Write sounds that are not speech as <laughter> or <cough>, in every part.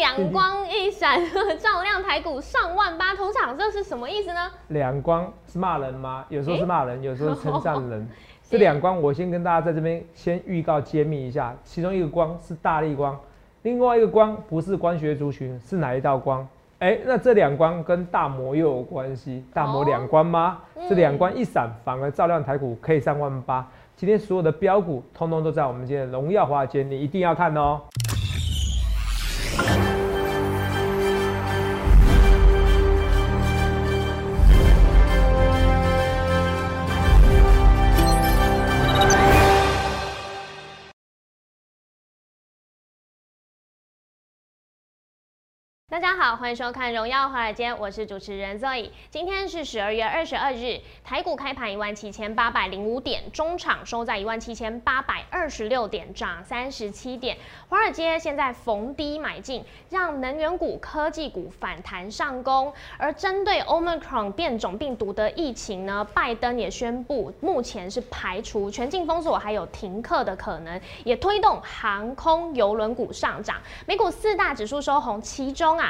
两光一闪，<laughs> 照亮台股上万八。头场这是什么意思呢？两光是骂人吗？有时候是骂人，有时候是称赞人。这两光，我先跟大家在这边先预告揭秘一下，其中一个光是大力光，另外一个光不是光学族群，是哪一道光？哎，那这两光跟大摩又有关系？大摩两光吗？这两光一闪，反而照亮台股可以上万八。今天所有的标股，通通都在我们今天荣耀华尔街，你一定要看哦。大家好，欢迎收看《荣耀华尔街》，我是主持人 Zoe。今天是十二月二十二日，台股开盘一万七千八百零五点，中场收在一万七千八百二十六点，涨三十七点。华尔街现在逢低买进，让能源股、科技股反弹上攻。而针对 Omicron 变种病毒的疫情呢，拜登也宣布，目前是排除全境封锁还有停课的可能，也推动航空、邮轮股上涨。美股四大指数收红，其中啊，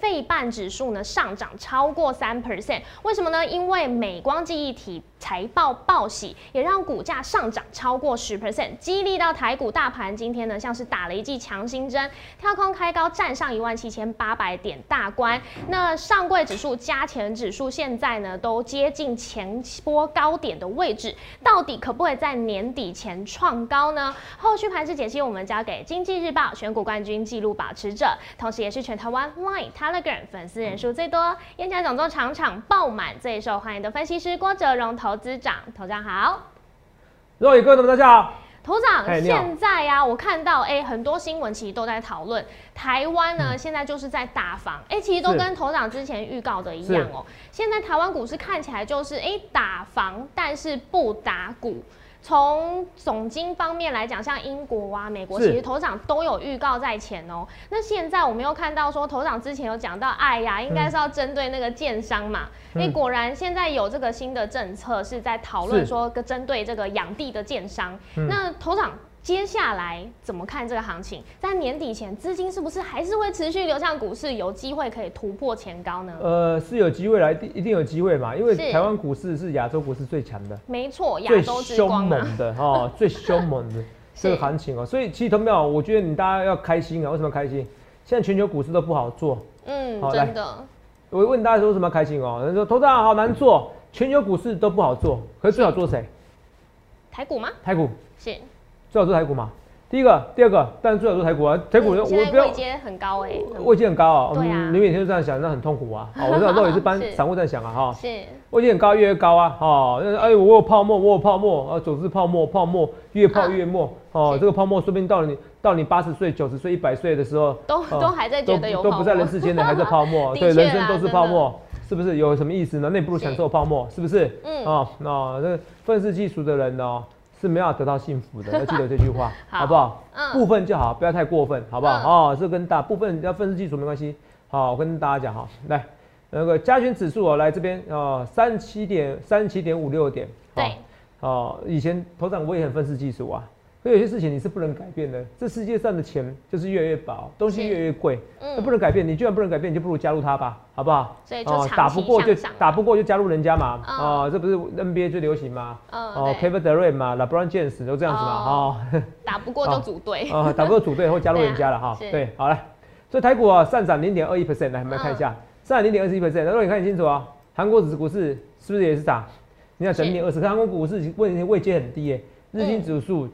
费半指数呢上涨超过三 percent，为什么呢？因为美光记忆体财报报喜，也让股价上涨超过十 percent，激励到台股大盘今天呢像是打了一剂强心针，跳空开高，站上一万七千八百点大关。那上柜指数、加权指数现在呢都接近前波高点的位置，到底可不可以在年底前创高呢？后续盘势解析，我们交给经济日报选股冠军纪录保持者，同时也是全台湾 Line、Telegram 粉丝人数最多、演讲讲座场场爆满、最受欢迎的分析师郭哲荣投资长。头长好，各位各位大家好。头长，现在呀，我看到哎，很多新闻其实都在讨论台湾呢，现在就是在打房，哎，其实都跟头长之前预告的一样哦。现在台湾股市看起来就是哎打房，但是不打股。从总经方面来讲，像英国啊、美国，其实头长都有预告在前哦。那现在我们又看到说，头长之前有讲到，哎呀，应该是要针对那个建商嘛。哎，果然现在有这个新的政策是在讨论说，针对这个养地的建商。那头长。接下来怎么看这个行情？在年底前，资金是不是还是会持续流向股市，有机会可以突破前高呢？呃，是有机会来，一定有机会嘛，因为台湾股市是亚洲股市最强的，没错，亚洲 <laughs> 最凶猛的哦，最凶猛的这个行情哦，所以其实同有，我觉得你大家要开心啊，为什么开心？现在全球股市都不好做，嗯，真的。我问大家说为什么开心哦？人说投资好难做，全球股市都不好做，可是最好做谁？台股吗？台股是。最好做台股嘛？第一个、第二个，但是最好做台股啊！台股我不要位阶很高哎，位阶很高啊！对啊，你每天都这样想，那很痛苦啊！<laughs> 好，我知道都也是帮 <laughs> 散户在想啊哈。是。位阶很高，越越高啊！哦，哎，我有泡沫，我有泡沫啊，总是泡沫，泡沫越泡越没哦。这个泡沫说不定到你到你八十岁、九十岁、一百岁的时候，都都还在觉得有都不在人世间的还在 <laughs> 泡沫，对，人生都是泡沫，是不是？有什么意思呢？那不如享受泡沫，是不是？嗯。哦，那这愤世嫉俗的人呢？是没有得到幸福的，<laughs> 要记得这句话，好不好？嗯，部分就好，不要太过分，好不好？哦，这跟大部分要分析技术没关系。好，我跟大家讲哈，来，那个加权指数哦，来这边哦，三七点三七点五六点，对，哦，以前头涨我也很分析技术啊。可有些事情你是不能改变的，这世界上的钱就是越来越薄，东西越来越贵，那不能改变。你居然不能改变，你就不如加入他吧，好不好？所以就打不过就打不过就加入人家嘛，哦，这不是 NBA 最流行吗？哦，Kevin Durant 嘛，LeBron James 都这样子嘛，哈。打不过就组队，啊，<laughs> 打不过组队会加入人家了 <laughs> 哈。对，好了，所以台股啊上涨零点二一 percent，来我们看一下，上涨零点二一 percent，那如果你看清楚啊，韩国指股市是不是也是涨？你看整零点二十，韩国股市问题位阶很低耶，日经指数。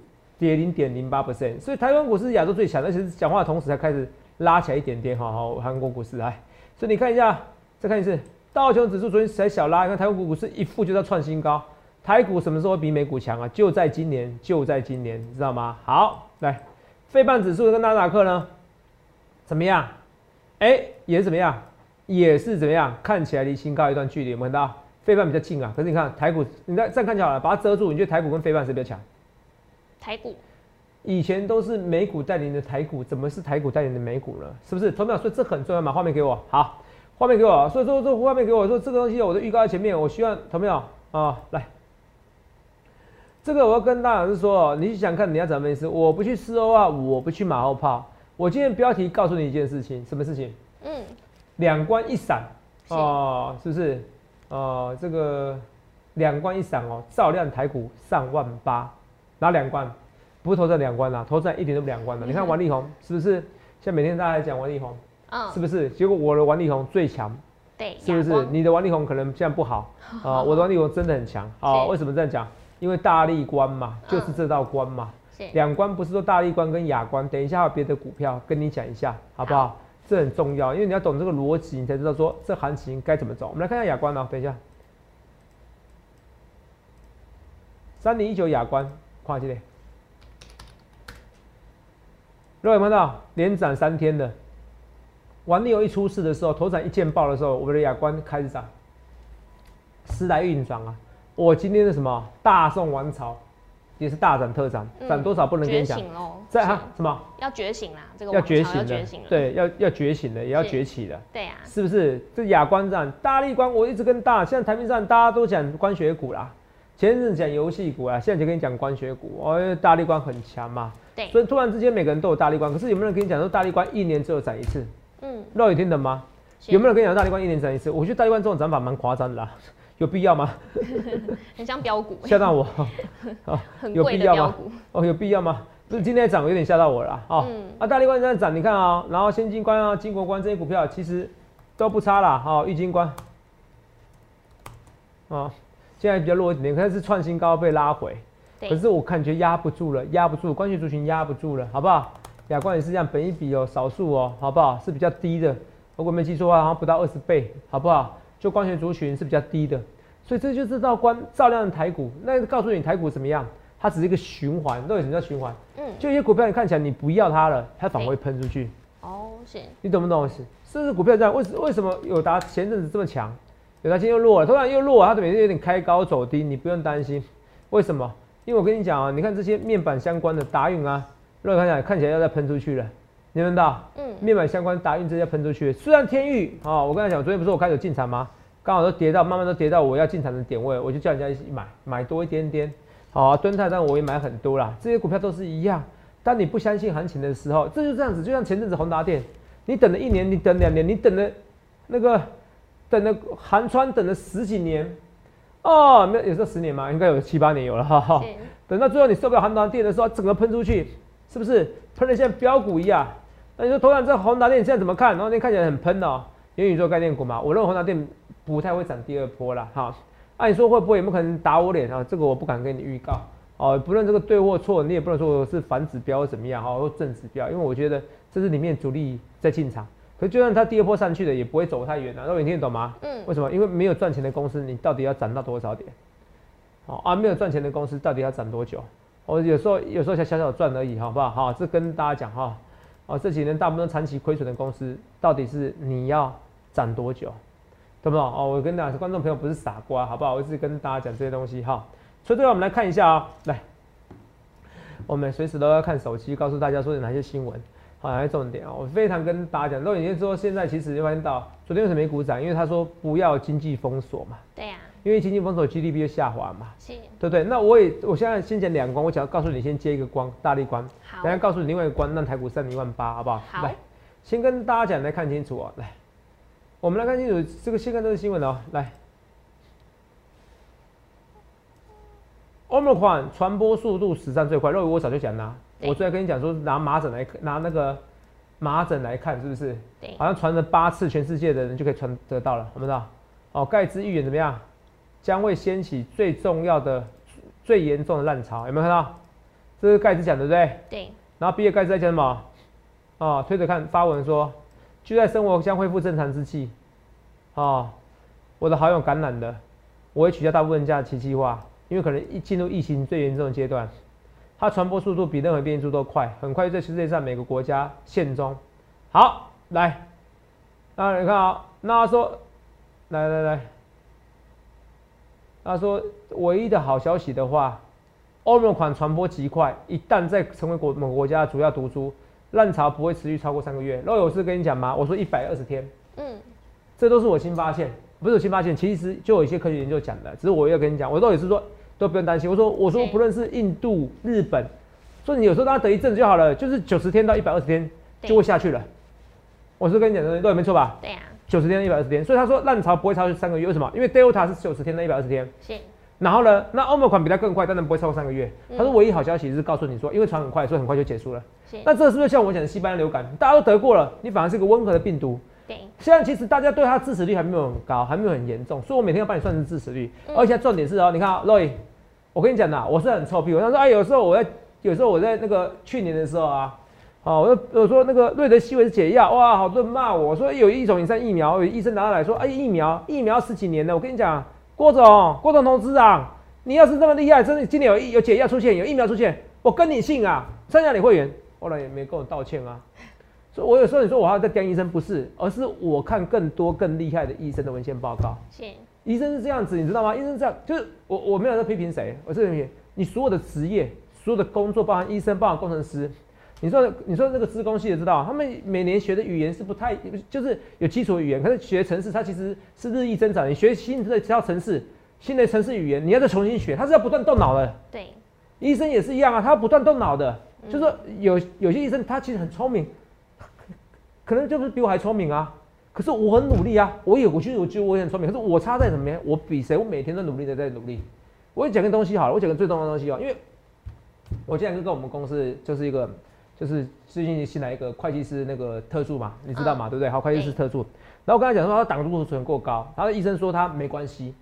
跌零点零八 percent，所以台湾股市是亚洲最强，而且是讲话的同时才开始拉起来一点点，哈好，韩国股市来，所以你看一下，再看一次，道琼指数昨天才小拉，你看台湾股股市一副就在创新高，台股什么时候比美股强啊？就在今年，就在今年，知道吗？好，来，费半指数跟纳达克呢，怎么样？哎，也是怎么样？也是怎么样？看起来离新高一段距离，有没有看到？费半比较近啊，可是你看台股，你再这样看就好了，把它遮住，你觉得台股跟费半谁比较强？台股以前都是美股带领的台股，怎么是台股带领的美股了？是不是？投票说这很重要嘛？画面给我，好，画面给我。所以说这画面给我说这个东西，我的预告在前面。我希望投票啊，来，这个我要跟大家是说，你想看你要怎么意思？我不去四欧啊，我不去马后炮，我今天标题告诉你一件事情，什么事情？嗯，两关一闪哦，是不是？哦，这个两关一闪哦，照亮台股上万八，哪两关？不是投在两关啦，投在一点都不两关的。你看王力宏是不是？现在每天大家在讲王力宏，嗯，是不是？结果我的王力宏最强，对，是不是？你的王力宏可能现在不好 <laughs> 啊，我的王力宏真的很强啊。为什么这样讲？因为大力关嘛，就是这道关嘛。两关不是说大力关跟亚关，等一下还有别的股票跟你讲一下，好不好？这很重要，因为你要懂这个逻辑，你才知道说这行情该怎么走。我们来看一下亚关哦，等一下，三零一九亚关，跨这里。各位看到连涨三天的，王力宏一出事的时候，头涨一见爆的时候，我们的亚关开始涨，时来运转啊！我今天的什么大宋王朝也是大涨特涨，涨多少不能跟你讲。在哈什么？要觉醒啦！这个要觉醒的，对，要要觉醒的，也要崛起的。对呀，是不是？这亚关涨，大力关，我一直跟大，现在台面上大家都讲关学股啦，前阵子讲游戏股啊，现在就跟你讲光学股，哦，大力关很强嘛。所以突然之间，每个人都有大力关，可是有没有人跟你讲说大力关一年只有涨一次？嗯，肉眼听懂吗？有没有人跟你讲大力关一年涨一次？我觉得大力关这种涨法蛮夸张的啦，<laughs> 有必要吗？很像标股，吓到我啊！<laughs> 有必要吗？哦，有必要吗？不是今天涨有点吓到我了啊哦。啊，大力关在涨，你看啊，然后先金关啊、金国关这些股票其实都不差啦。哈，玉金关啊，现在比较弱一点，可是创新高被拉回。可是我感觉压不住了，压不住，关系族群压不住了，好不好？亚光也是这样，本一比哦，少数哦，好不好？是比较低的，如果没记错的话，好像不到二十倍，好不好？就光学族群是比较低的，所以这就是照光照亮台股。那告诉你台股怎么样？它只是一个循环，到底什么叫循环？嗯，就一些股票你看起来你不要它了，它反而会喷出去。哦，是。你懂不懂？是，是不是股票这样？为为什么有达前阵子这么强？有达今天又弱了，突然又弱，它每天有点开高走低，你不用担心。为什么？因为我跟你讲啊，你看这些面板相关的达运啊，让我看起来看起来要再喷出去了，你们到？嗯，面板相关达运这些喷出去，虽然天域啊，我跟他讲，昨天不是我开始进场吗？刚好都跌到，慢慢都跌到我要进场的点位，我就叫人家一起买，买多一点点。好，蹲泰但我也买很多啦，这些股票都是一样。当你不相信行情的时候，这就这样子，就像前阵子宏达电，你等了一年，你等两年，你等了那个等了寒川等了十几年。哦，没有，有这十年嘛？应该有七八年有了哈哈。等到最后你受不了恒达电的时候，整个喷出去，是不是喷的像标股一样？那你说头涨这恒达电现在怎么看？然后那看起来很喷哦，元宇宙概念股嘛。我认为恒达电不太会涨第二波了哈。按你说会不会有没有可能打我脸啊？这个我不敢跟你预告哦。不论这个对或错，你也不能说我是反指标怎么样哈，或正指标，因为我觉得这是里面主力在进场。可就算它第二波上去的，也不会走太远的。那你听得懂吗？嗯。为什么？因为没有赚钱的公司，你到底要涨到多少点？哦啊，没有赚钱的公司到底要涨多久？我有时候有时候才小小赚而已，好不好？好，这跟大家讲哈。哦，这几年大部分长期亏损的公司，到底是你要涨多久？懂不懂？哦，我跟大家观众朋友不是傻瓜，好不好？我是跟大家讲这些东西哈。所以，对我们来看一下啊，来，我们随时都要看手机，告诉大家说有哪些新闻。好，来重点啊！我非常跟大家讲，都已经说现在其实发现到，昨天为什么没鼓掌？因为他说不要经济封锁嘛。对呀。因为经济封锁，GDP 就下滑嘛。是。对不对？那我也，我现在先讲两关，我想要告诉你，先接一个光，大力关。好。等下告诉你另外一个关，让台股上一万八，好不好？好。来，先跟大家讲，来看清楚啊！来，我们来看清楚这个，先看这个新闻哦。来，Omicron 传播速度史上最快，肉我早就讲啦。我最爱跟你讲说，拿麻疹来拿那个麻疹来看，是不是？对。好像传了八次，全世界的人就可以传得到了，我们知道。哦，盖茨预言怎么样？将会掀起最重要的、最严重的浪潮，有没有看到？这是盖茨讲的，对不对？对。然后比尔盖茨在讲什么？哦，推着看发文说，就在生活将恢复正常之际，哦，我的好友感染了，我会取消大部分假期计划，因为可能一进入疫情最严重的阶段。它传播速度比任何变异株都快，很快在世界上每个国家现踪。好，来，那你看啊，那他说，来来来，他说唯一的好消息的话，欧盟款传播极快，一旦在成为国某个国家主要毒株，浪潮不会持续超过三个月。若有事跟你讲吗？我说一百二十天。嗯，这都是我新发现，不是我新发现，其实就有一些科学研究讲的，只是我要跟你讲，我到底是说。都不用担心。我说，我说，不论是印度、日本，说你有时候让他等一阵就好了，就是九十天到一百二十天，就会下去了。我是跟你讲的，对，没错吧？对呀。九十天、一百二十天，所以他说浪潮不会超过三个月，为什么？因为 Delta 是九十天到一百二十天。是。然后呢，那欧盟款比它更快，当然不会超过三个月。他说唯一好消息是告诉你说，因为传很快，所以很快就结束了。那这是不是像我讲的西班牙流感？大家都得过了，你反而是个温和的病毒。对。现在其实大家对他支持率还没有很高，还没有很严重，所以我每天要帮你算成支持率。而且重点是哦，你看啊，Roy，我跟你讲呐，我是很臭屁。我他说哎，有时候我在，有时候我在那个去年的时候啊。哦，我我说那个瑞德西韦是解药，哇，好多人骂我说有一种以上疫苗，有医生拿来说，哎，疫苗疫苗十几年了，我跟你讲，郭总郭总同志啊，你要是这么厉害，真的今年有有解药出现，有疫苗出现，我跟你姓啊，剩下你会员，后来也没跟我道歉啊，所以我有时候你说我还要再跟医生，不是，而是我看更多更厉害的医生的文献报告，是，医生是这样子，你知道吗？医生这样，就是我我没有在批评谁，我是批评你所有的职业，所有的工作，包含医生，包含工程师。你说，你说那个资工系的知道，他们每年学的语言是不太，就是有基础语言，可是学城市它其实是日益增长。你学新的这套城市，新的城市语言，你要再重新学，它是要不断动脑的。对，医生也是一样啊，他要不断动脑的。就是说有有些医生他其实很聪明，可能就是比我还聪明啊。可是我很努力啊，我也，我觉得我觉得我也很聪明。可是我差在什么？我比谁？我每天都努力的在努力。我讲个东西好了，我讲个最重要的东西哦，因为我现在跟我们公司就是一个。就是最近新来一个会计师那个特助嘛，你知道嘛，对不对？好，会计师特助。然后我跟他讲说他胆固醇过高，他的医生说他没关系。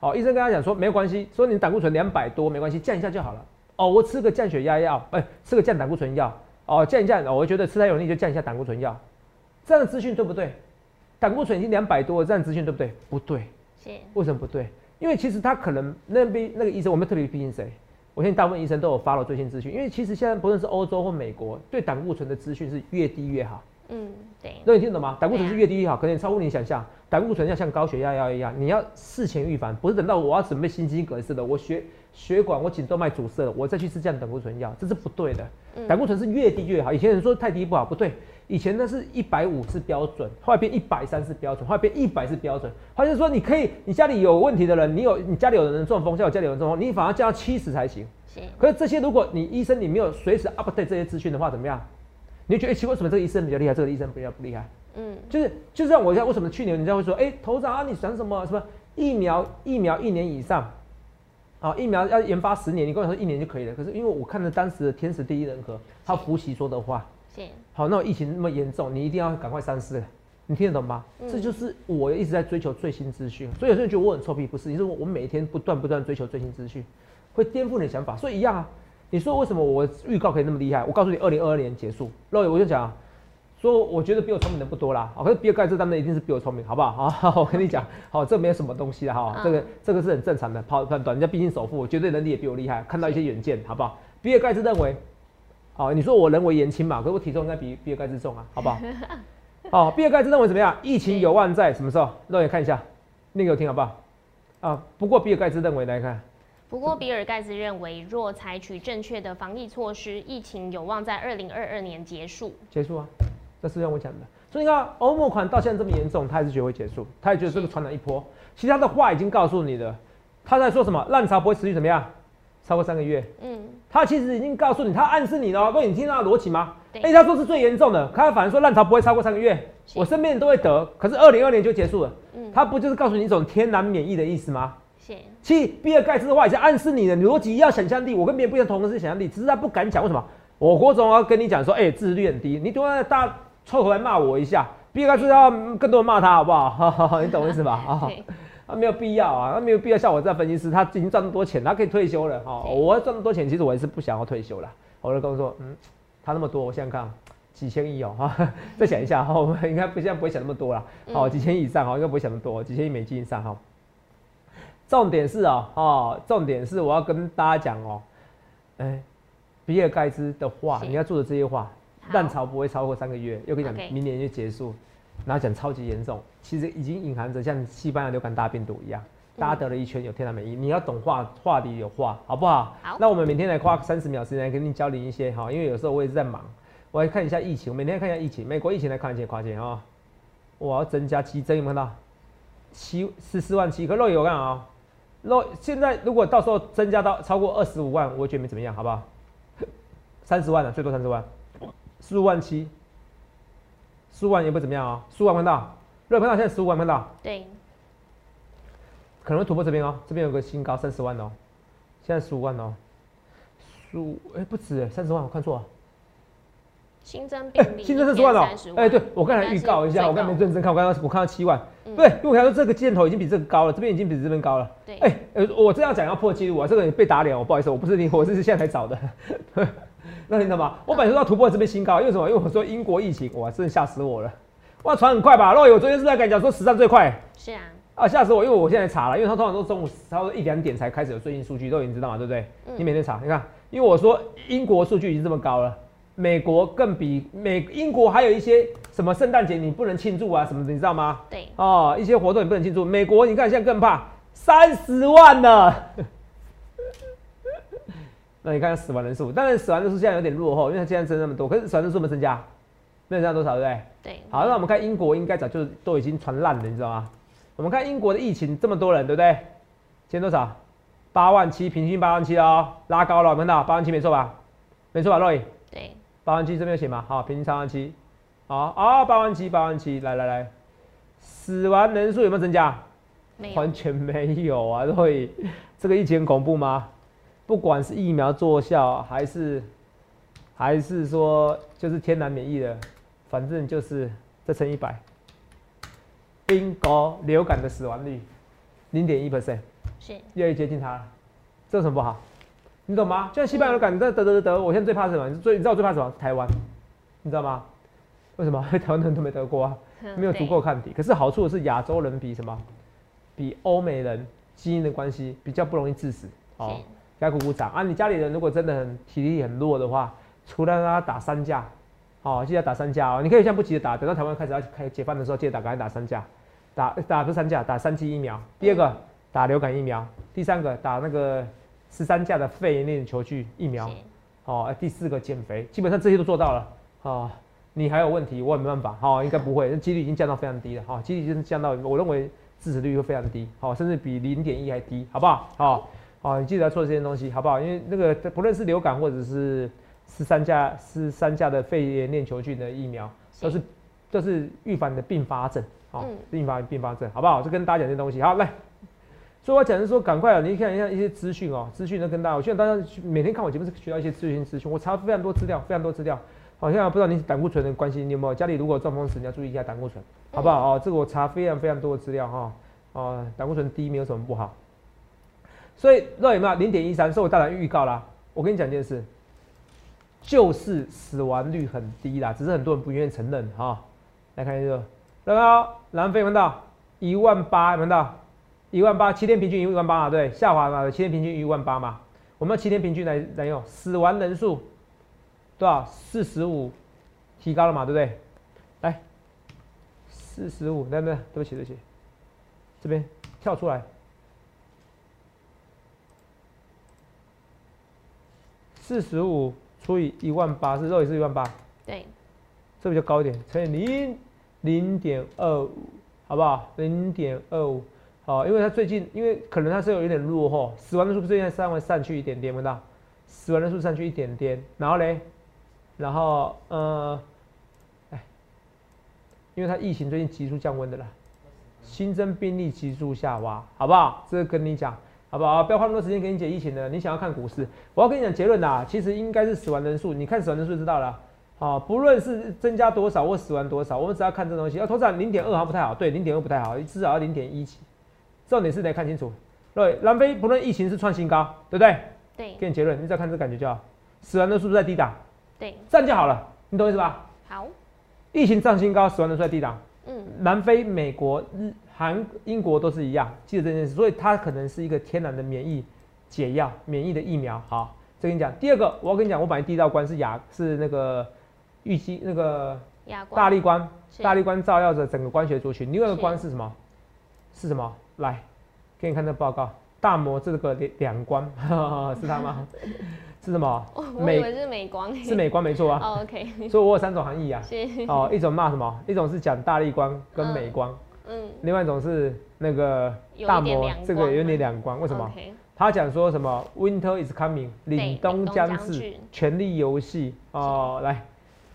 好，医生跟他讲说没关系，说你胆固醇两百多没关系，降一下就好了。哦，我吃个降血压药，哎，吃个降胆固醇药，哦，降一降，我觉得吃太有力就降一下胆固醇药。这样的资讯对不对？胆固醇已经两百多，这样资讯对不对？不对。是。为什么不对？因为其实他可能那边那个医生，我们特别批评谁？我相信大部分医生都有发了最新资讯，因为其实现在不论是欧洲或美国，对胆固醇的资讯是越低越好。嗯，对。那你听懂吗？胆固醇是越低越好，可能超乎你想象。胆固醇要像高血压药一样，你要事前预防，不是等到我要准备心肌梗塞的，我血血管我颈动脉阻塞了，我再去吃这样胆固醇药，这是不对的。胆固醇是越低越好。以前人说太低不好，不对。以前那是一百五是标准，后来变一百三是标准，后来变一百是标准。他就说你可以，你家里有问题的人，你有你家里有人中风，像我家里有人中风，你反而降到七十才行。可是这些，如果你医生你没有随时 update 这些资讯的话，怎么样？你就觉得奇怪，为什么这个医生比较厉害，这个医生比较不厉害？嗯，就是就像我讲，为什么去年人家会说，哎，头长啊，你想什么什么疫苗疫苗一年以上，啊，疫苗要研发十年，你跟我说一年就可以了。可是因为我看了当时的天时地利人和，他福奇说的话。好，那疫情那么严重，你一定要赶快三思，你听得懂吗？这就是我一直在追求最新资讯，所以有些人觉得我很臭屁，不是？你说我每天不断不断追求最新资讯，会颠覆你的想法，所以一样啊。你说为什么我预告可以那么厉害？我告诉你，二零二二年结束，那我就讲，说我觉得比我聪明的不多啦。好，可是比尔盖茨他们一定是比我聪明，好不好？好，我跟你讲，好，这没有什么东西的哈，这个这个是很正常的跑判断，人家毕竟首富，绝对能力也比我厉害，看到一些远见，好不好？比尔盖茨认为。好，你说我人为言轻嘛？可是我体重应该比比尔盖茨重啊，好不好？好，<laughs> 比尔盖茨认为怎么样？疫情有望在什么时候？肉眼看一下，念给我听好不好？啊，不过比尔盖茨认为来看，不过比尔盖茨认为，若采取正确的防疫措施，疫情有望在二零二二年结束。结束啊，这是让我讲的。所以你看，欧盟款到现在这么严重，他还是觉得会结束，他也觉得这个传染一波。其实他的话已经告诉你的，他在说什么？浪潮不会持续怎么样？超过三个月，嗯，他其实已经告诉你，他暗示你了。各位，你听到逻辑吗？哎，他说是最严重的，他反而说浪潮不会超过三个月，我身边人都会得，可是二零二年就结束了。嗯，他不就是告诉你一种天然免疫的意思吗？是。其实比尔盖茨的话已经暗示你的逻辑要想象力，我跟别人不一样，同的是想象力，只是他不敢讲。为什么？我国总要跟你讲说，哎，自律很低，你突然大凑合来骂我一下，比尔盖茨要更多人骂他，好不好？<laughs> 你懂我意思吧？<laughs> 啊。他没有必要啊，他没有必要像我这样分析师，他已经赚那么多钱，他可以退休了哈。我要赚那么多钱，其实我也是不想要退休了。我就跟我说，嗯，他那么多，我想想看，几千亿哦哈，<laughs> 再想一下哈，我们应该不现在不会想那么多了。哦，几千亿以上哈，应该不会想那么多，几千亿美金以上哈。重点是啊，哦，重点是我要跟大家讲哦，哎，比尔盖茨的话，你要做的这些话，浪潮不会超过三个月，又跟你讲，明年就结束。然后讲超级严重，其实已经隐含着像西班牙流感大病毒一样，大家得了一圈有天然免疫。你要懂话，话里有话，好不好？好。那我们每天来花三十秒时间跟你交流一些哈，因为有时候我也是在忙，我来看一下疫情，我每天看一下疫情，美国疫情来看一下，夸钱啊！我要增加七，增有没有看到？七十四万七，可肉有看啊？肉现在如果到时候增加到超过二十五万，我觉得没怎么样，好不好？三十万了，最多三十万，十五万七。十五万也不怎么样哦，十五万看到，热看到现在十五万看到，对，可能会突破这边哦，这边有个新高三十万哦，现在十五万哦，十五哎不止哎，三十万我看错了。新增病例，新增三十万哦，哎，对我刚才预告一下，我刚才没认真看，我刚刚我看到七万，对，因为我看到这个箭头已经比这个高了，这边已经比这边高了，对，哎，呃，我这样讲要破纪录啊，这个被打脸，我不好意思，我不是你，我是现在才找的，那你知道吗？我本来说要突破这边新高，因为什么？因为我说英国疫情，哇，真的吓死我了，哇，传很快吧？若伟，我昨天是在跟你讲说史上最快，是啊，啊，吓死我，因为我现在查了，因为他通常都中午差不多一两点才开始有最新数据，都已经知道嘛，对不对？你每天查，你看，因为我说英国数据已经这么高了。美国更比美英国还有一些什么圣诞节你不能庆祝啊什么的，你知道吗？对哦，一些活动你不能庆祝。美国你看现在更怕三十万呢。那你看死亡人数，当然死亡人数现在有点落后，因为它现在增那么多，可是死亡人数没增加，没有增加多少，对不对？对。好，那我们看英国应该早就都已经传烂了，你知道吗？我们看英国的疫情这么多人，对不对？今天多少？八万七，平均八万七哦，拉高了，看到八万七没错吧？没错吧，洛伊？对。八万七这边有写吗？好，平均三万七，好啊，八万七，八万七，来来来，死亡人数有没有增加？完全没有啊！所以这个疫情恐怖吗？不管是疫苗作效，还是还是说就是天然免疫的，反正就是再乘一百。英国流感的死亡率零点一 percent，是越来越接近它了，这有什么不好？你懂吗？就像西班牙流感，你得得得得，我现在最怕什么？最你知道我最怕什么？台湾，你知道吗？为什么？因为台湾人都没得过啊，没有足够抗体。可是好处是亚洲人比什么？比欧美人基因的关系比较不容易致死。好，该鼓鼓掌啊！你家里人如果真的很体力很弱的话，除了让他打三价，好，记得打三价哦。你可以现在不急着打，等到台湾开始要开解放的时候，记得打，赶紧打三价，打打不是三价，打三剂疫苗。第二个打流感疫苗，第三个打那个。十三价的肺炎链球菌疫苗，哦，第四个减肥，基本上这些都做到了，啊，你还有问题，我也没办法，哈，应该不会，那几率已经降到非常低了，哈，几率已经降到，我认为致死率会非常低，好，甚至比零点一还低，好不好？好，好，你记得要做这些东西，好不好？因为那个不论是流感或者是十三价十三价的肺炎链球菌的疫苗，都是都是预防的并发症，好，预防并发症，好不好？就跟大家讲这些东西，好，来。所以我讲是说，赶快啊！你看一下一些资讯哦，资讯都跟大家。我希望大家每天看我节目是学到一些资讯资讯。我查非常多资料，非常多资料。好像不知道你胆固醇的关系，你有没有家里如果中风时，你要注意一下胆固醇，好不好？哦，这个我查非常非常多的资料哈。哦，胆固醇低没有什么不好。所以肉有没有零点一三？所以我当然预告啦。我跟你讲件事，就是死亡率很低啦，只是很多人不愿意承认哈。来看一个，然后南非闻到一万八，闻到。一万八，七天平均一万八啊，对，下滑嘛，七天平均一万八嘛，我们要七天平均来来用，死亡人数多少？四十五，提高了嘛，对不对？来，四十五，来来，对不起对不起，这边跳出来，四十五除以一万八，是肉也是一万八，对，这比较高一点，乘以零零点二五，好不好？零点二五。好，因为它最近，因为可能它是有一点落后，死亡人数最近稍微上去一点点，闻到？死亡人数上去一点点，然后嘞，然后呃，哎，因为它疫情最近急速降温的啦，新增病例急速下滑，好不好？这个跟你讲，好不好？不要花那么多时间给你解疫情的，你想要看股市，我要跟你讲结论啦，其实应该是死亡人数，你看死亡人数就知道了，啊，不论是增加多少或死亡多少，我们只要看这东西，要头涨零点二好像不太好，对，零点二不太好，至少要零点一起。重点是得看清楚，对，南非不论疫情是创新高，对不对？对。给你结论，你只要看这感觉就好。死亡人数在低档，对，这样就好了，你懂意思吧？好。疫情创新高，死亡人数在低档。嗯。南非、美国、日、韩、英国都是一样，记得这件事，所以它可能是一个天然的免疫解药，免疫的疫苗。好，这跟你讲。第二个，我要跟你讲，我本来第一道关是亚，是那个预期那个大力关，大力关照耀着整个关学族群。另外一个关是什么？是什么？来，给你看这报告，大摩这个两两光 <laughs> 是他吗？<laughs> 是什么？我以为是美光，是美光没错啊。<laughs> OK，所以我有三种含义啊。哦，一种骂什么？一种是讲大力光跟美光，嗯，另外一种是那个大摩这个有点两光，为什么？他讲说什么？Winter is coming，凛冬将至，权力游戏。哦，来，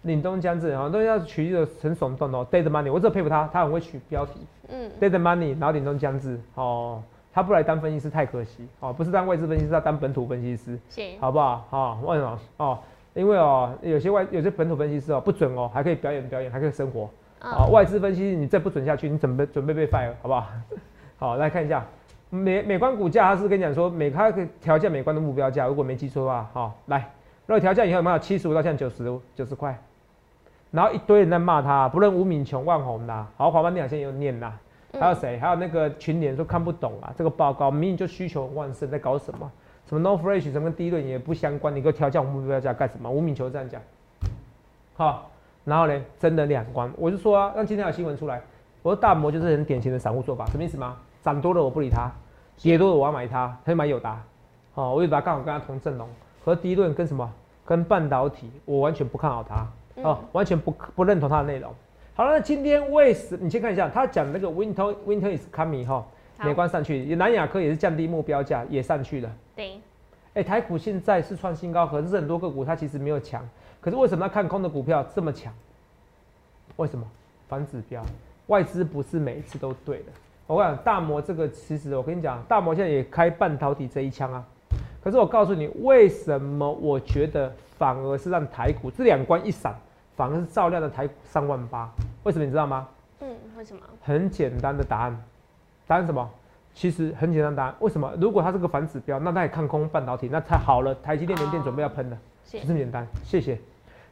凛冬将至，很多人要取一个很耸动哦，dead money，我真的佩服他，他很会取标题，嗯，dead money，然后凛冬将至，哦，他不来当分析师太可惜，哦，不是当外资分析师，他当本土分析师，好不好？好，为什么？哦，因为哦，有些外有些本土分析师哦不准哦，还可以表演表演，还可以生活，啊，外资分析你再不准下去，你准备准备被 fire，好不好？<laughs> 好，来看一下美美观股价，他是跟你讲说美它可以调价美观的目标价，如果没记错的话，好，来，如果调价以后有没有七十五到现在九十九十块？然后一堆人在骂他，不论吴敏琼、万红啦，好华邦电好像也有念啦，还有谁？还有那个群联说看不懂啊，这个报告明明就需求旺盛，在搞什么？什么 No Fresh 什么跟第一轮也不相关，你给我调降目标价干什么？吴敏琼这样讲，好，然后呢，真的两关，我就说啊，让今天有新闻出来，我说大摩就是很典型的散户做法，什么意思吗？涨多了我不理他，跌多了我要买它，他就买友达，哦，我友达刚好跟他同阵容，和第一轮跟什么？跟半导体，我完全不看好它。哦，完全不不认同它的内容。好了，那今天为什你先看一下，他讲那个 Winter Winter is coming 哈，美观上去，南亚科也是降低目标价，也上去了。对。哎，台股现在是创新高，可是很多个股它其实没有强，可是为什么要看空的股票这么强？为什么？反指标，外资不是每一次都对的。我讲大摩这个，其实我跟你讲，大摩现在也开半导体这一枪啊。可是我告诉你，为什么我觉得反而是让台股这两关一闪，反而是照亮了台股三万八？为什么你知道吗？嗯，为什么？很简单的答案，答案什么？其实很简单答案。为什么？如果它是个反指标，那它也看空半导体，那太好了。台积电连电准备要喷了，就这么简单。谢谢。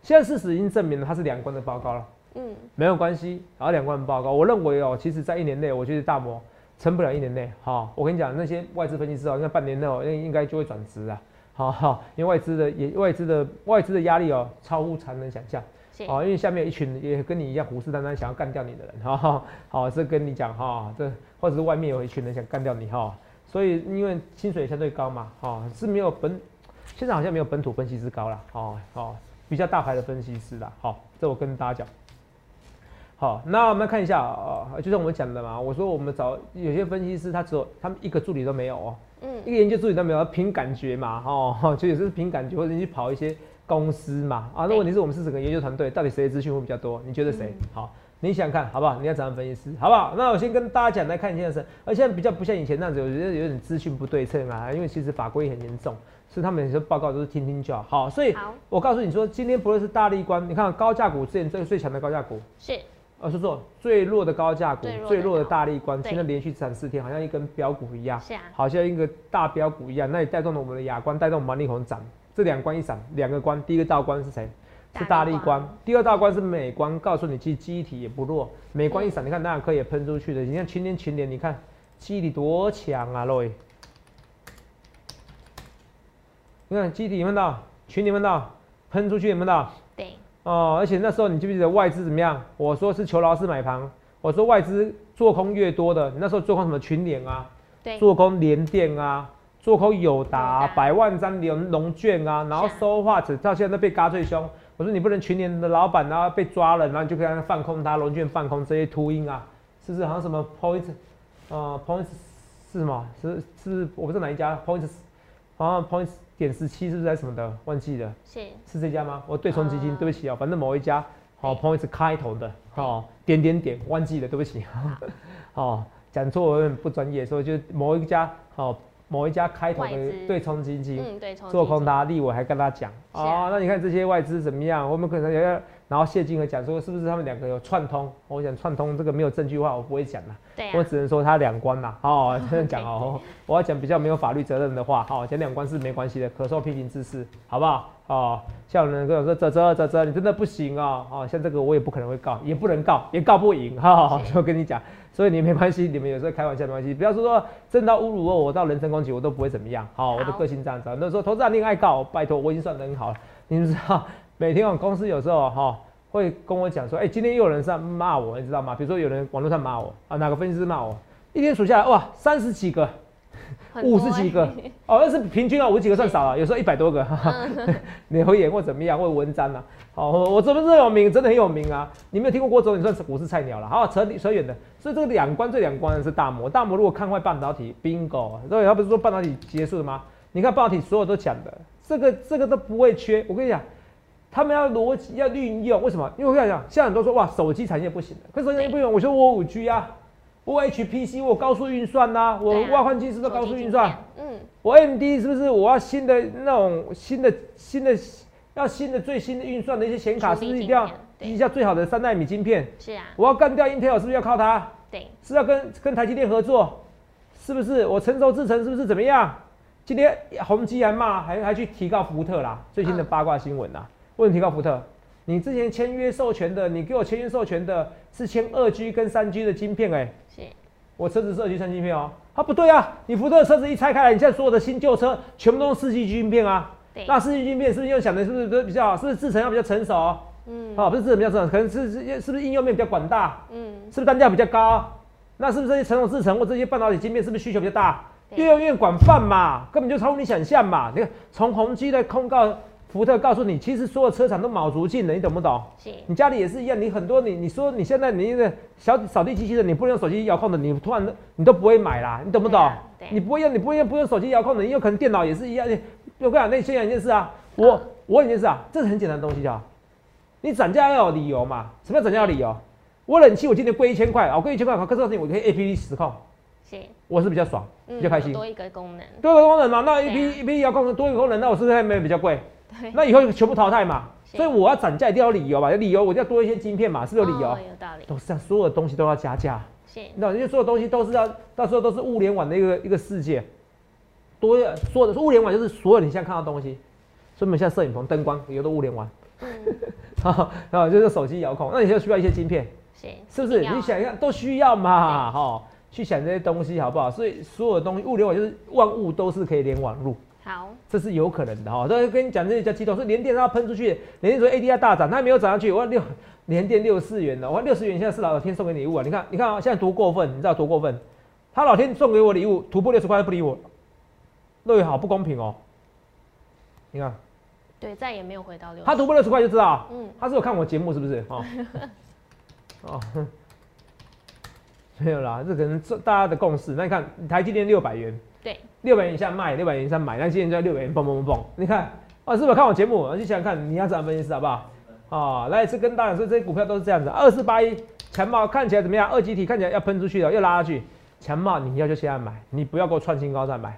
现在事实已经证明了它是两关的报告了。嗯，没有关系，然后两关的报告，我认为哦，其实在一年内，我觉得大摩。撑不了一年内，哈，我跟你讲，那些外资分析师哦，应该半年内哦，应应该就会转职啊，好好，因为外资的也外资的外资的压力哦，超乎常人想象，好，因为下面有一群也跟你一样虎视眈眈想要干掉你的人，哈，好，这跟你讲哈，这或者是外面有一群人想干掉你哈，所以因为薪水相对高嘛，哈，是没有本，现在好像没有本土分析师高了，哦哦，比较大牌的分析师啦，好，这我跟大家讲。好，那我们来看一下啊，就像我们讲的嘛，我说我们找有些分析师，他只有他们一个助理都没有哦，嗯，一个研究助理都没有，凭感觉嘛，哦，<laughs> 就也是凭感觉，或者你去跑一些公司嘛，啊，那问题是我们是整个研究团队，到底谁的资讯会比较多？你觉得谁？好，你想看好不好？你要怎样分析师，好不好？那我先跟大家讲来看一下是，而现在比较不像以前那样子，我觉得有点资讯不对称啊，因为其实法规很严重，所以他们有些报告都是听听就好。好，所以我告诉你说，今天不论是大力关，你看高价股之前最最强的高价股是。呃是说最弱的高价股，最弱的大力关，现在连续涨四天，好像一根标股一样，是啊，好像一个大标股一样，那也带动了我们的亚光，带动我们力宏涨。这两关一闪，两个关，第一个大关是谁？是大力关。第二大关是美光，告诉你，其实记忆体也不弱。美光一闪，你看那两颗也喷出去了。你看群联群联，你看记忆体多强啊，各位。你看记忆体有没有到？群有没有到？喷出去有没有到？对。哦，而且那时候你记不记得外资怎么样？我说是求劳斯买盘，我说外资做空越多的，你那时候做空什么群联啊，对，做空联电啊，做空友达，百万张联龙券啊，然后收化指到现在都被嘎最凶。我说你不能群联的老板然后被抓了，然后你就可以让他放空他龙券放空这些秃鹰啊，是不是？好像什么 point，呃，point 是什么？是是，我不知道哪一家 point，好像 point。点十七是不是在什么的？忘记了，是是这家吗？我对冲基金，对不起啊，反正某一家，好，points 开头的，好，点点点，忘记了，对不起，好，<laughs> 讲错我有点不专业，所以就某一家，好。某一家开头的对冲基金，做空他，利我还跟他讲啊，那你看这些外资怎么样？我们可能也要，然后谢金河讲说是不是他们两个有串通？我想串通这个没有证据话，我不会讲啦，我只能说他两关呐，哦，这 <laughs> 样讲哦，我要讲比较没有法律责任的话，好，讲两关是没关系的，可受批评之事，好不好？哦，像有人跟我说泽泽泽泽，你真的不行啊，哦，像这个我也不可能会告，也不能告，也告不赢，哈，就跟你讲。所以你没关系，你们有时候开玩笑没关系，不要说说真到侮辱我，我到人身攻击我都不会怎么样。好，我的个性这样子。那时候投资人恋爱告，拜托，我已经算得很好了。你们知道，每天我公司有时候哈会跟我讲说，哎，今天又有人上骂我，你知道吗？比如说有人网络上骂我啊，哪个分析师骂我，一天数下来哇，三十几个。五十几个哦，那是平均啊，五十几个算少了，有时候一百多个，<laughs> 留言或怎么样，或文章啊。好，我这边是有名，真的很有名啊。你没有听过郭总，你算是股市菜鸟了。好，扯扯远的，所以这个两关，这两关是大摩。大摩如果看坏半导体，bingo，所以他不是说半导体结束了吗？你看半导体所有都讲的，这个这个都不会缺。我跟你讲，他们要逻辑要运用，为什么？因为我跟你讲，现在很多说哇，手机产业不行了，可是手机不行，我说我五 G 啊，我 HPC，我高速运算呐，我外换机是不是高速运算？嗯，我 AMD 是不是我要新的那种新的新的要新的最新的运算的一些显卡，是不是一定要一下最好的三纳米晶片？是啊，我要干掉 Intel，是不是要靠它？对，是要跟跟台积电合作，是不是？我成熟制程是不是怎么样？今天宏基还骂，还还去提告福特啦，最新的八卦新闻呐。为什么提告福特？你之前签约授权的，你给我签约授权的是签二 G 跟三 G 的晶片哎。是。我车子是二 G 三晶片哦。它不对啊，你福特车子一拆开来，你现在所有的新旧车全部都是四 G 晶片啊。对。那四 G 晶片是不是又想的是不是都比较好？是不是制程要比较成熟？嗯。好，不是制程比较成熟，可能是是是不是应用面比较广大？嗯。是不是单价比较高？那是不是这些成熟制程或这些半导体晶片是不是需求比较大？越用越广泛嘛，根本就超乎你想象嘛。你看，从宏基的控告。福特告诉你，其实所有车厂都卯足劲了，你懂不懂？是。你家里也是一样，你很多你你说你现在你那个小扫地机器人，你不能用手机遥控的，你突然你都不会买啦，你懂不懂？你不会用，你不会用，不用手机遥控的，你有可能电脑也是一样。我跟你讲，那先讲一件事啊，我我问一件事啊，这是很简单的东西啊，你涨价要有理由嘛？什么叫涨价理由？我冷气我今天贵一千块啊，贵一千块，可是你，我可以 A P P 实控。是。我是比较爽，比较开心。多一个功能。多一个功能嘛，那 A P P 遥控多一个功能，那我是不是没有比较贵？那以后全部淘汰嘛，所以我要涨价一定要理由吧？有理由我就要多一些晶片嘛，是不是有理由？有道理。都是这样，所有的东西都要加价。是，那因为所有东西都是要，到时候都是物联网的一个一个世界。多说的是物联网，就是所有你现在看到东西，所以我们现在摄影棚灯光有的物联网。嗯。<laughs> 好，然后就是手机遥控，那你就需要一些晶片。是。是不是？你想一下，都需要嘛？哈，去想这些东西好不好？所以所有的东西，物联网就是万物都是可以连网路。好，这是有可能的哈。都跟你讲，这些叫激动，是连电它喷出去，连电说 ADR 大涨，它还没有涨上去。我六连电六四元的，我六十元现在是老天送给礼物啊！你看，你看啊，现在多过分，你知道多过分？他老天送给我礼物，突破六十块不理我，乐宇好不公平哦。你看，对，再也没有回到六。他突破六十块就知道，嗯，他是有看我节目是不是？哦，<laughs> 哦，<laughs> 没有啦，这可能大家的共识。那你看，台积电六百元。对，六百元以下卖，六百元以上买，那今天就在六百元蹦蹦蹦蹦。你看，啊，是不是看我节目？你想想看，你要怎样分析好不好？啊，来，是跟大家说，这些股票都是这样子。二四八一强茂看起来怎么样？二级体看起来要喷出去了，又拉下去。强茂你要就现在买，你不要给我创新高再买，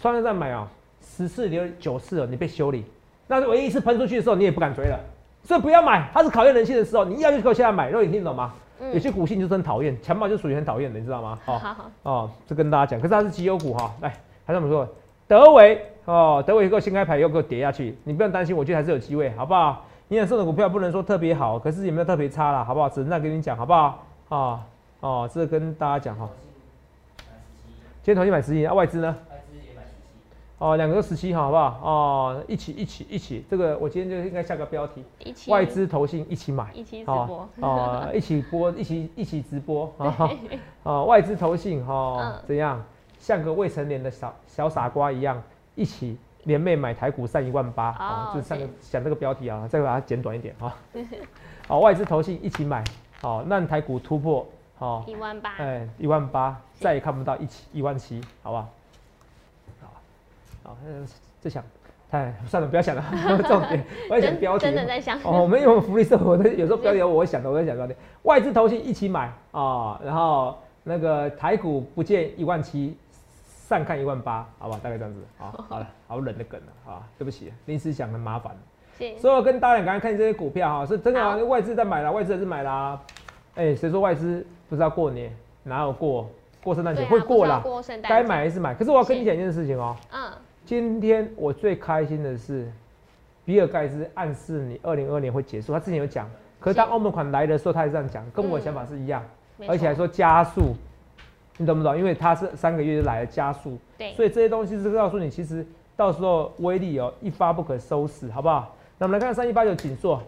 创新再买哦，十次有九四了，你被修理。那是唯一一次喷出去的时候，你也不敢追了，所以不要买，它是考验人性的时候，你要就给我现在买。肉，你听懂吗？有些股性就是很讨厌，强暴就属于很讨厌的，你知道吗？好好哦，这跟大家讲，可是它是绩优股哈。来，还是我们说德维哦，德维一个新开牌又给我跌下去，你不用担心，我觉得还是有机会，好不好？你想送的股票不能说特别好，可是也没有特别差啦，好不好？只能这样跟你讲，好不好？啊哦，这跟大家讲哈。今天投资买十亿，啊，外资呢？哦，两个都十七好不好？哦，一起一起一起，这个我今天就应该下个标题，外资投信一起买，一起直播，哦，<laughs> 一起播，一起一起直播啊！哦，外资投信哈，怎样？像个未成年的小小傻瓜一样，一起联袂买台股上一万八，哦，就是上个想这个标题啊，再把它剪短一点啊。<laughs> 好，外资投信一起买，好，让台股突破，好，一万八，哎，一万八，再也看不到一起一万七，好不好？好，在想，太算了，不要想了。<laughs> 重点，我在想标题。真的在想。哦，我们因为福利社，我的有时候标题我会想的，我在想标题。外资投信一起买啊，然后那个台股不见一万七，上看一万八，好不好？大概这样子。好，<laughs> 好了，好冷的梗了啊，对不起，临时想很麻烦。所以我跟大家刚刚看这些股票哈，是真的外资在买了，外资也是买啦。哎，谁说外资不知道过年？哪有过？过圣诞节会过啦，该买还是买。可是我要跟你讲一件事情哦。嗯。今天我最开心的是，比尔盖茨暗示你二零二年会结束。他之前有讲，可是当欧盟款来的时候，他也这样讲，跟我的想法是一样，而且还说加速，你懂不懂？因为它是三个月就来了加速，对，所以这些东西是告诉你，其实到时候威力哦一发不可收拾，好不好？那我们来看三一八九锦硕，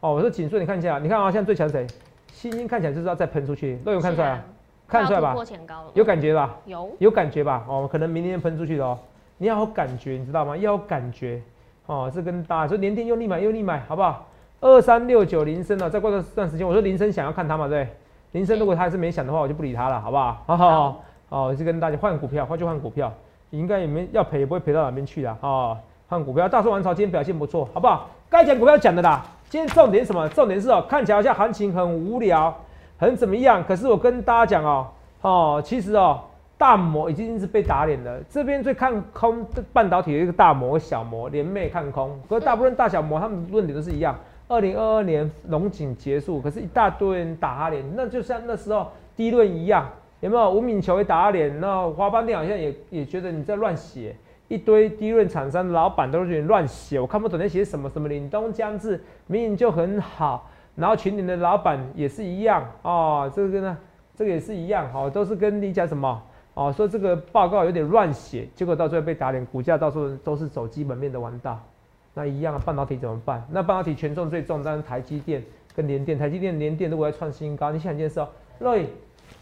哦，我说锦硕，你看一下，你看啊，现在最强谁？新星看起来就是要再喷出去，都有看出来啊？看出来吧？有感觉吧？有，有感觉吧？哦，可能明天喷出去的哦。你要有感觉，你知道吗？要有感觉哦，这跟大家说连电用力买用力买，好不好？二三六九铃声呢？再过段段时间，我说铃声想要看它嘛，对？铃声如果他还是没想的话，我就不理他了，好不好？好好好，哦，就跟大家换股票，换就换股票，应该也没要赔，也不会赔到哪边去的哦。换股票。大宋王朝今天表现不错，好不好？该讲股票讲的啦。今天重点什么？重点是哦，看起来好像行情很无聊，很怎么样？可是我跟大家讲哦，哦，其实哦，大摩已经是被打脸了。这边最看空的半导体的一个大摩、小摩连袂看空，可是大部分大小摩他们论点都是一样。二零二二年龙井结束，可是一大堆人打他脸，那就像那时候第一轮一样，有没有？吴敏球也打他脸，那华邦电好像也也觉得你在乱写，一堆低润厂商的老板都觉得乱写，我看不懂在写什么，什么凛冬将至，明明就很好，然后群里的老板也是一样哦，这个呢，这个也是一样，哦，都是跟你讲什么，哦，说这个报告有点乱写，结果到最后被打脸，股价到时候都是走基本面的完道。那一样啊，半导体怎么办？那半导体权重最重，当然台积电跟联电。台积电、联电如果要创新高，你想一件事哦，瑞，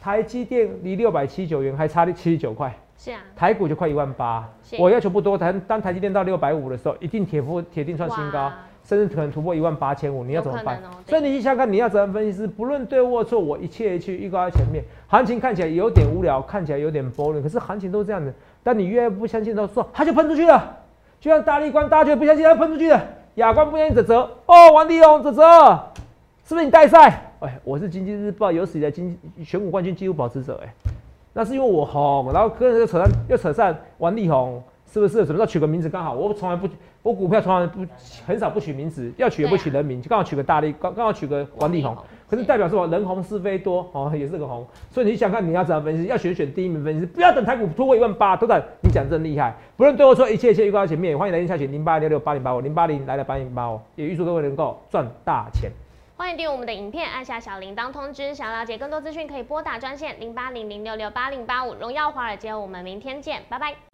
台积电离六百七十九元还差七十九块，是啊，台股就快一万八。我要求不多，台当台积电到六百五的时候，一定铁夫铁定创新高，甚至可能突破一万八千五。你要怎么办？所以你想想看，你要怎样分析师，不论对或错，我一切一切预告在前面。行情看起来有点无聊，看起来有点 boring，可是行情都是这样的。但你越不相信，都说它就喷出去了。就像大力关，大家觉得不相信，要喷出去的。亚光不相信，泽泽哦，王力宏，泽泽，是不是你带赛？哎，我是经济日报有史以来经选股冠军纪录保持者，哎，那是因为我红，然后跟人又扯上又扯上王力宏。是不是？什么时候取个名字刚好？我从来不，我股票从来不很少不取名字，要取也不取人名，就刚好取个大力，刚刚好取个王力宏。可是代表是我人红是非多哦，也是个红。所以你想看你要怎么分析？要选选第一名分析，不要等台股突破一万八，都等你讲真厉害。不论对我说，一切一切预告在前面。欢迎来电下群零八六六八零八五零八零来了八零八五，也预祝各位能够赚大钱。欢迎订阅我们的影片，按下小铃铛通知。想了解更多资讯，可以拨打专线零八零零六六八零八五。荣耀华尔街，我们明天见，拜拜。